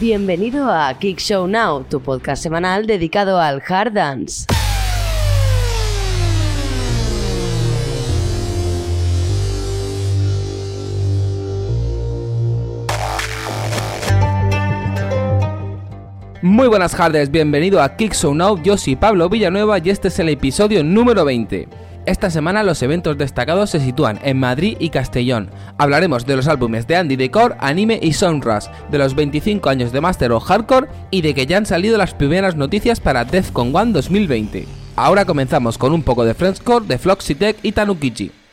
Bienvenido a Kick Show Now, tu podcast semanal dedicado al hard dance. Muy buenas tardes, bienvenido a Kick Show Now, yo soy Pablo Villanueva y este es el episodio número 20. Esta semana los eventos destacados se sitúan en Madrid y Castellón. Hablaremos de los álbumes de Andy Decor, Anime y Soundrush, de los 25 años de Master of Hardcore y de que ya han salido las primeras noticias para Defcon One 2020. Ahora comenzamos con un poco de Frenchcore, de Floxitech y Tanukichi.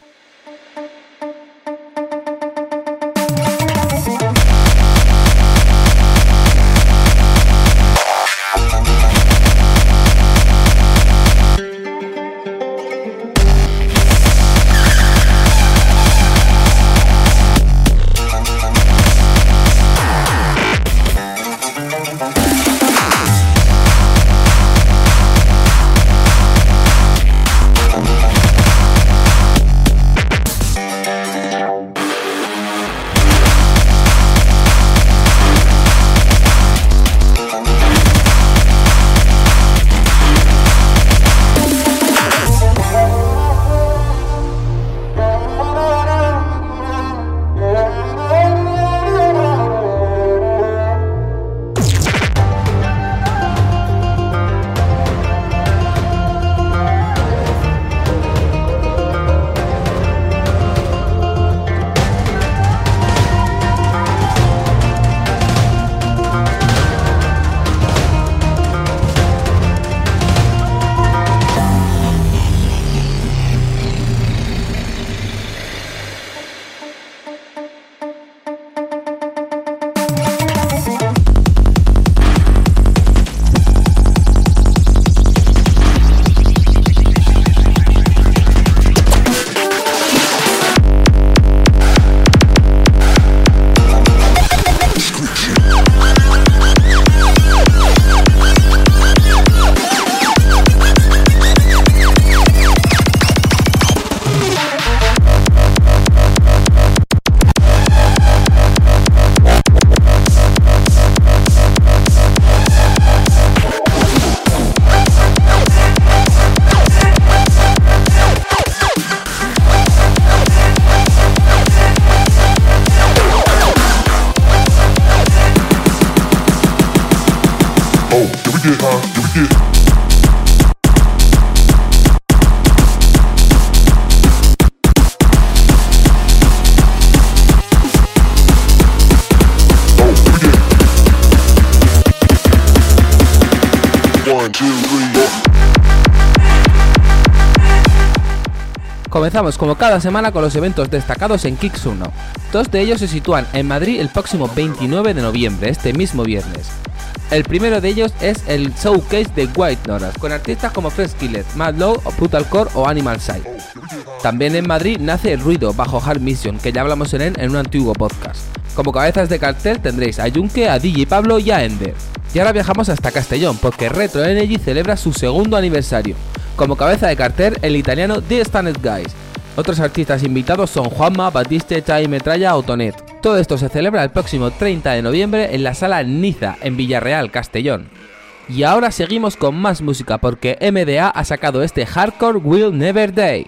Comenzamos como cada semana con los eventos destacados en Kicks 1. Dos de ellos se sitúan en Madrid el próximo 29 de noviembre, este mismo viernes. El primero de ellos es el showcase de White Noras, con artistas como Fresh Killet, Mad Low, Brutal Core o Animal Side. También en Madrid nace El Ruido bajo Hard Mission, que ya hablamos en él en un antiguo podcast. Como cabezas de cartel tendréis a Junke, a DJ Pablo y a Ender. Y ahora viajamos hasta Castellón, porque Retro Energy celebra su segundo aniversario. Como cabeza de cartel, el italiano The Standard Guys. Otros artistas invitados son Juanma, Batiste, Chai Metralla o Tonet. Todo esto se celebra el próximo 30 de noviembre en la sala Niza, en Villarreal, Castellón. Y ahora seguimos con más música porque MDA ha sacado este Hardcore Will Never Die.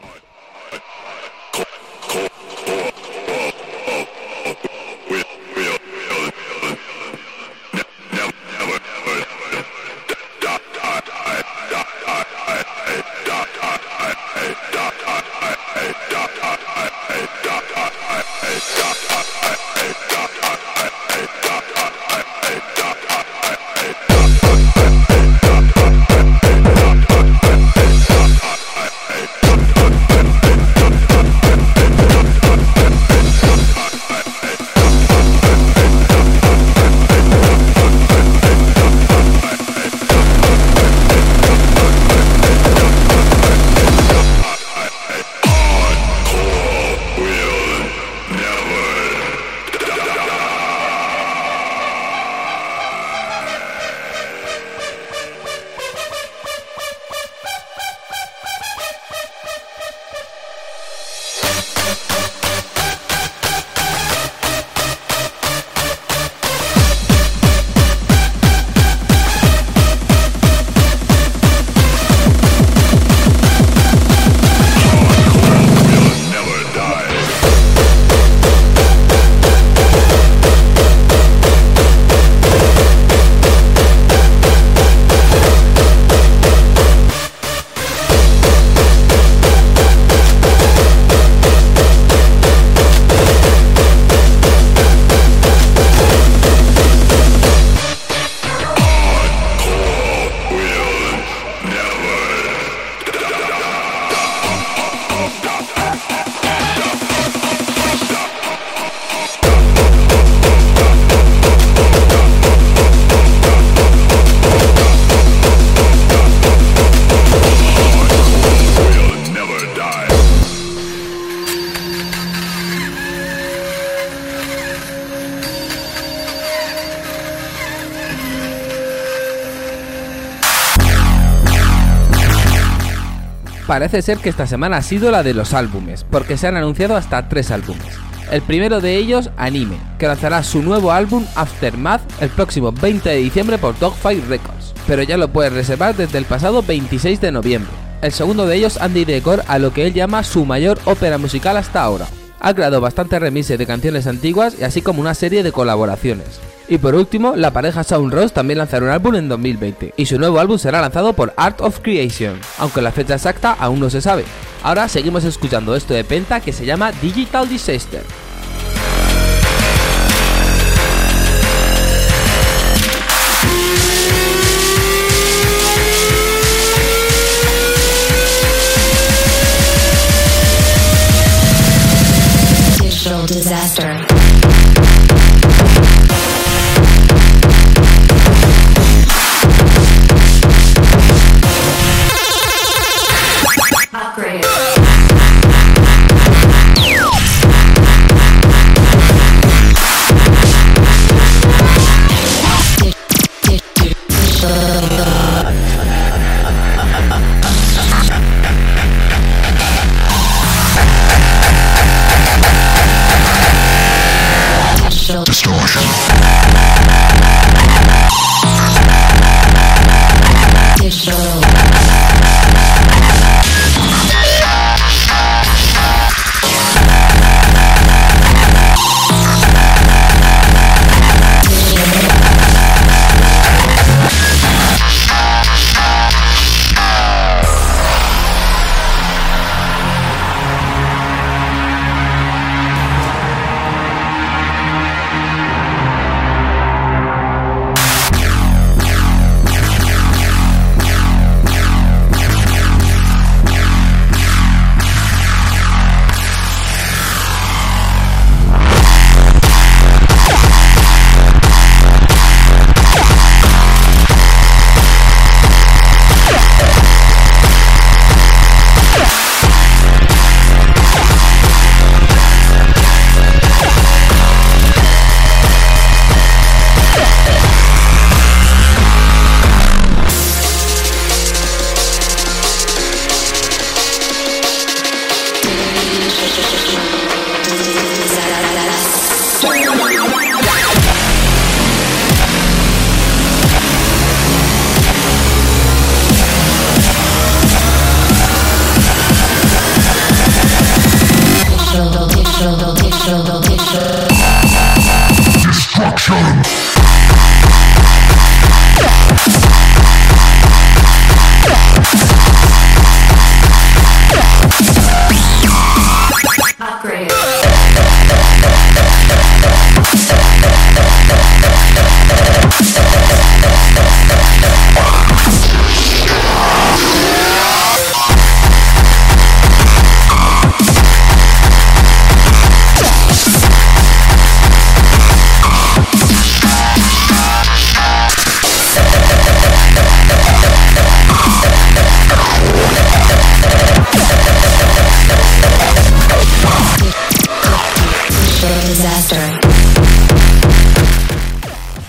Parece ser que esta semana ha sido la de los álbumes, porque se han anunciado hasta tres álbumes. El primero de ellos, Anime, que lanzará su nuevo álbum Aftermath el próximo 20 de diciembre por Dogfight Records, pero ya lo puedes reservar desde el pasado 26 de noviembre. El segundo de ellos, Andy Decor, a lo que él llama su mayor ópera musical hasta ahora. Ha creado bastantes remixes de canciones antiguas y así como una serie de colaboraciones. Y por último, la pareja Sound Rose también lanzará un álbum en 2020, y su nuevo álbum será lanzado por Art of Creation, aunque la fecha exacta aún no se sabe. Ahora seguimos escuchando esto de Penta que se llama Digital Disaster.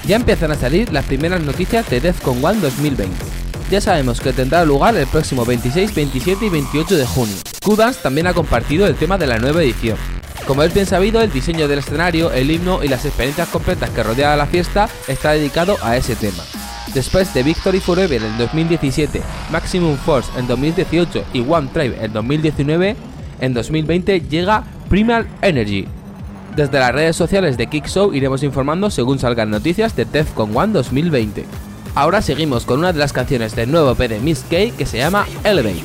Ya empiezan a salir las primeras noticias de Defcon One 2020. Ya sabemos que tendrá lugar el próximo 26, 27 y 28 de junio. Q-Dance también ha compartido el tema de la nueva edición. Como es bien sabido, el diseño del escenario, el himno y las experiencias completas que rodean la fiesta está dedicado a ese tema. Después de Victory Forever en 2017, Maximum Force en 2018 y One Tribe en 2019, en 2020 llega Primal Energy, desde las redes sociales de Kickshow iremos informando según salgan noticias de Defcon One 2020. Ahora seguimos con una de las canciones del nuevo EP de Miss K que se llama Elevate.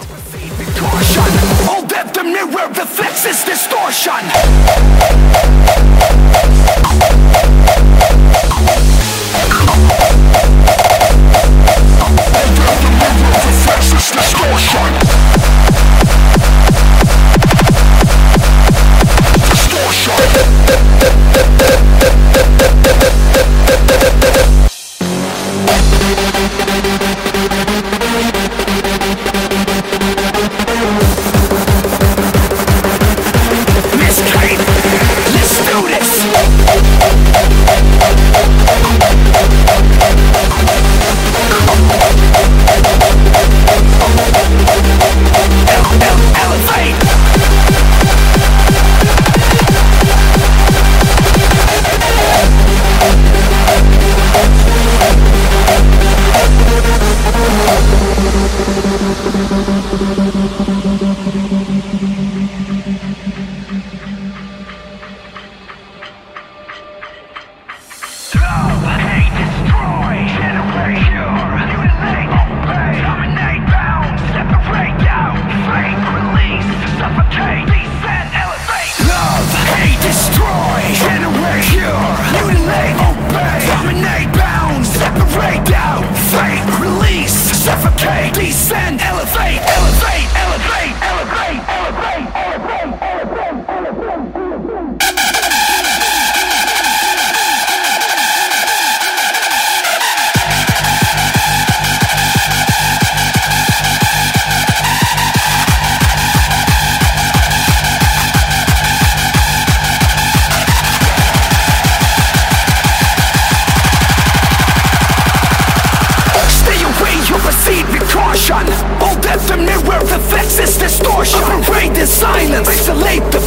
Fight in silence, isolate the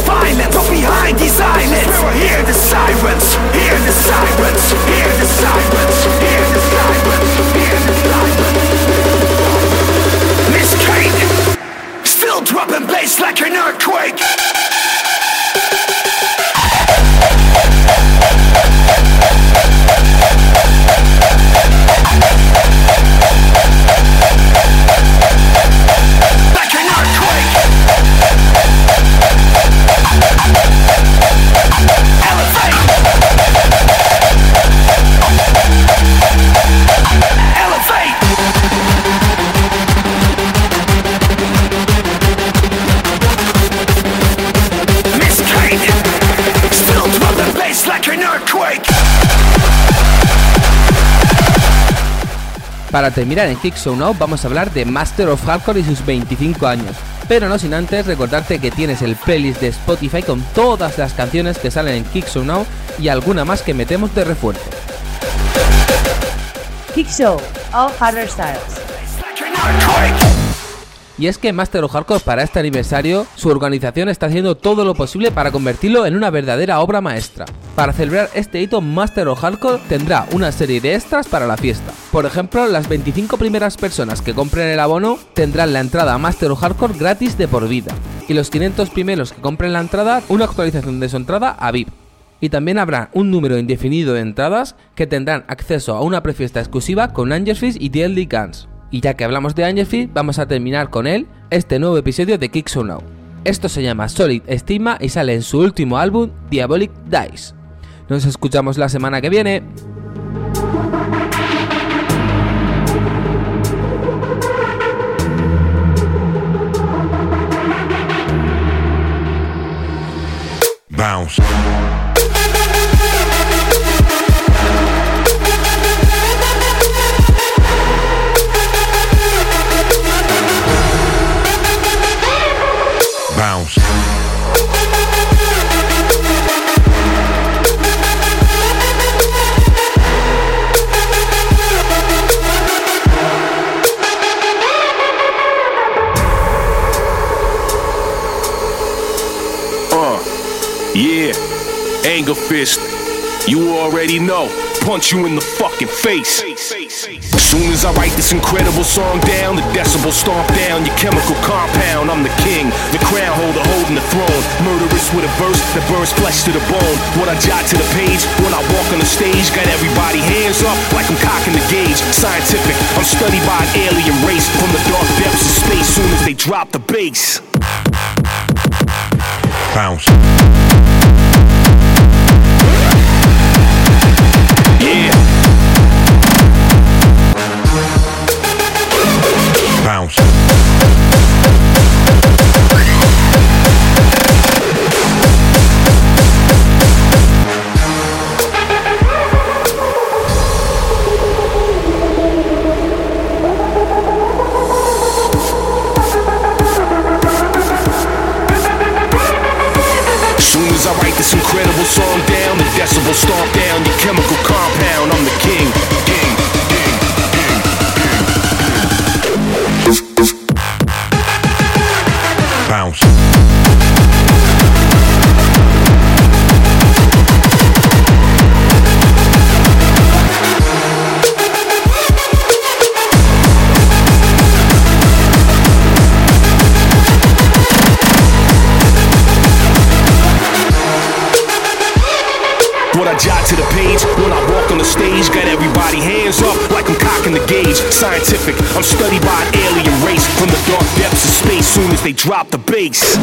Para terminar en Kick Show Now vamos a hablar de Master of Hardcore y sus 25 años. Pero no sin antes recordarte que tienes el playlist de Spotify con todas las canciones que salen en Kick Now y alguna más que metemos de refuerzo. Kick Show, All Harder Styles. Y es que Master of Hardcore para este aniversario, su organización está haciendo todo lo posible para convertirlo en una verdadera obra maestra. Para celebrar este hito, Master of Hardcore tendrá una serie de extras para la fiesta. Por ejemplo, las 25 primeras personas que compren el abono tendrán la entrada a Master of Hardcore gratis de por vida. Y los 500 primeros que compren la entrada, una actualización de su entrada a VIP. Y también habrá un número indefinido de entradas que tendrán acceso a una prefiesta exclusiva con Angelfish y DLD Guns. Y ya que hablamos de Angelfish, vamos a terminar con él este nuevo episodio de Kick So Now. Esto se llama Solid Estima y sale en su último álbum, Diabolic Dice. Nos escuchamos la semana que viene. Anger fist. You already know. Punch you in the fucking face. Soon as I write this incredible song down, the decibel stomp down your chemical compound. I'm the king, the crown holder holding the throne. Murderous with a verse that burns flesh to the bone. What I jot to the page when I walk on the stage, got everybody hands up like I'm cocking the gauge. Scientific, I'm studied by an alien race from the dark depths of space. Soon as they drop the bass. Bounce. Yeah. Bounce. to the page. When I walk on the stage, got everybody hands up like I'm cocking the gauge. Scientific, I'm studied by an alien race from the dark depths of space. Soon as they drop the bass.